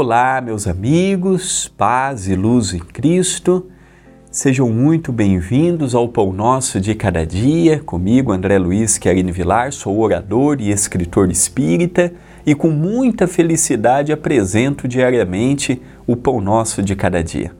Olá, meus amigos, paz e luz em Cristo. Sejam muito bem-vindos ao Pão Nosso de Cada Dia. Comigo, André Luiz Querine Vilar, sou orador e escritor espírita e com muita felicidade apresento diariamente o Pão Nosso de Cada Dia.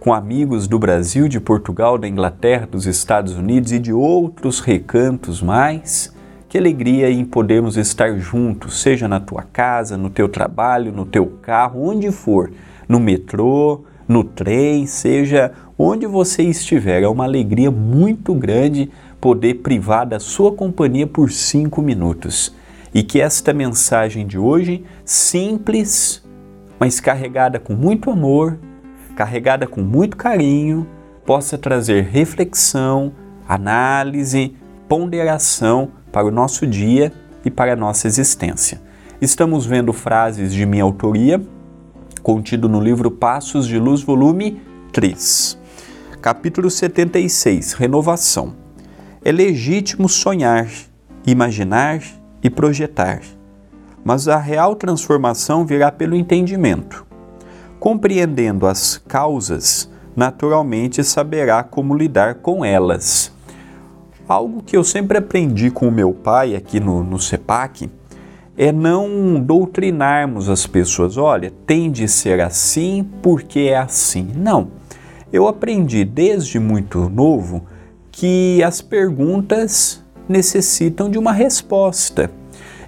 Com amigos do Brasil, de Portugal, da Inglaterra, dos Estados Unidos e de outros recantos mais, que alegria em podermos estar juntos, seja na tua casa, no teu trabalho, no teu carro, onde for, no metrô, no trem, seja onde você estiver. É uma alegria muito grande poder privar da sua companhia por cinco minutos. E que esta mensagem de hoje, simples, mas carregada com muito amor, carregada com muito carinho, possa trazer reflexão, análise, ponderação para o nosso dia e para a nossa existência. Estamos vendo frases de minha autoria, contido no livro Passos de Luz, volume 3. Capítulo 76 Renovação. É legítimo sonhar, imaginar e projetar, mas a real transformação virá pelo entendimento. Compreendendo as causas, naturalmente saberá como lidar com elas. Algo que eu sempre aprendi com o meu pai aqui no, no CEPAC é não doutrinarmos as pessoas. Olha, tem de ser assim porque é assim. Não. Eu aprendi desde muito novo que as perguntas necessitam de uma resposta.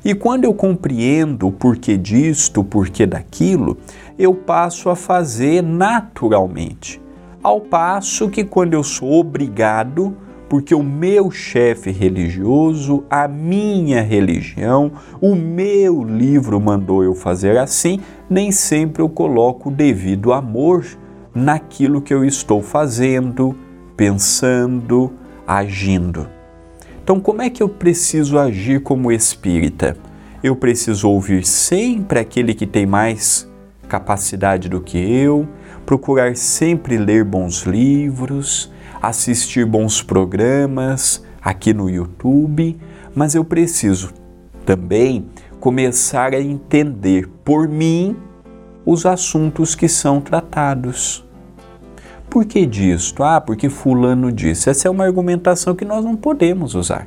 E quando eu compreendo o porquê disto, o porquê daquilo, eu passo a fazer naturalmente. Ao passo que quando eu sou obrigado, porque o meu chefe religioso, a minha religião, o meu livro mandou eu fazer assim, nem sempre eu coloco o devido amor naquilo que eu estou fazendo, pensando, agindo. Então, como é que eu preciso agir como espírita? Eu preciso ouvir sempre aquele que tem mais capacidade do que eu, procurar sempre ler bons livros, assistir bons programas aqui no YouTube, mas eu preciso também começar a entender por mim os assuntos que são tratados. Por que disto? Ah, porque Fulano disse. Essa é uma argumentação que nós não podemos usar.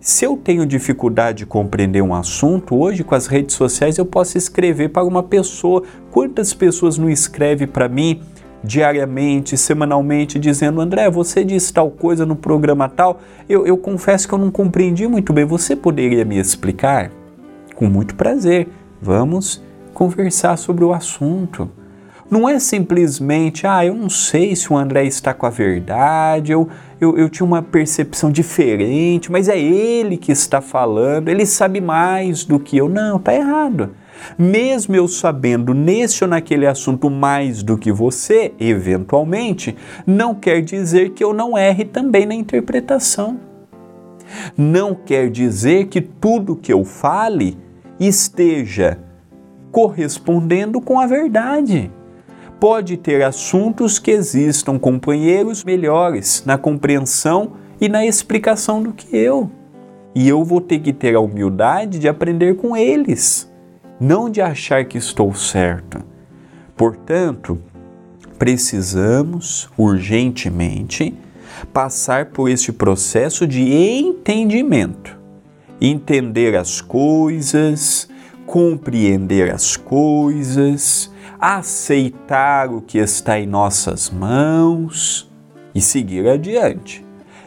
Se eu tenho dificuldade de compreender um assunto, hoje com as redes sociais eu posso escrever para uma pessoa. Quantas pessoas não escrevem para mim diariamente, semanalmente, dizendo: André, você disse tal coisa no programa tal, eu, eu confesso que eu não compreendi muito bem. Você poderia me explicar? Com muito prazer. Vamos conversar sobre o assunto. Não é simplesmente, ah, eu não sei se o André está com a verdade, eu, eu, eu tinha uma percepção diferente, mas é ele que está falando, ele sabe mais do que eu. Não, está errado. Mesmo eu sabendo nesse ou naquele assunto mais do que você, eventualmente, não quer dizer que eu não erre também na interpretação. Não quer dizer que tudo que eu fale esteja correspondendo com a verdade. Pode ter assuntos que existam companheiros melhores na compreensão e na explicação do que eu. E eu vou ter que ter a humildade de aprender com eles não de achar que estou certo. Portanto, precisamos urgentemente passar por este processo de entendimento, entender as coisas, compreender as coisas, aceitar o que está em nossas mãos e seguir adiante.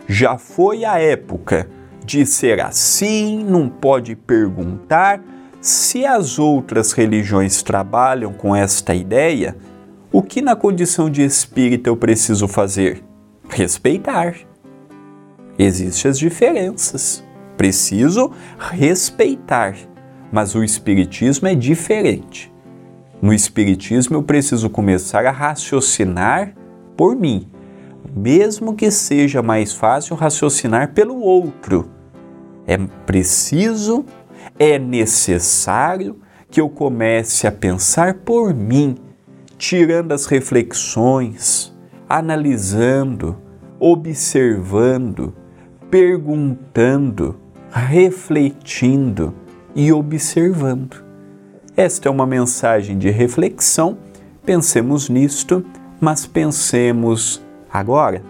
Já foi a época de ser assim, não pode perguntar, se as outras religiões trabalham com esta ideia, o que na condição de espírita eu preciso fazer? Respeitar. Existem as diferenças. Preciso respeitar. Mas o espiritismo é diferente. No espiritismo eu preciso começar a raciocinar por mim, mesmo que seja mais fácil raciocinar pelo outro. É preciso é necessário que eu comece a pensar por mim, tirando as reflexões, analisando, observando, perguntando, refletindo e observando. Esta é uma mensagem de reflexão. Pensemos nisto, mas pensemos agora.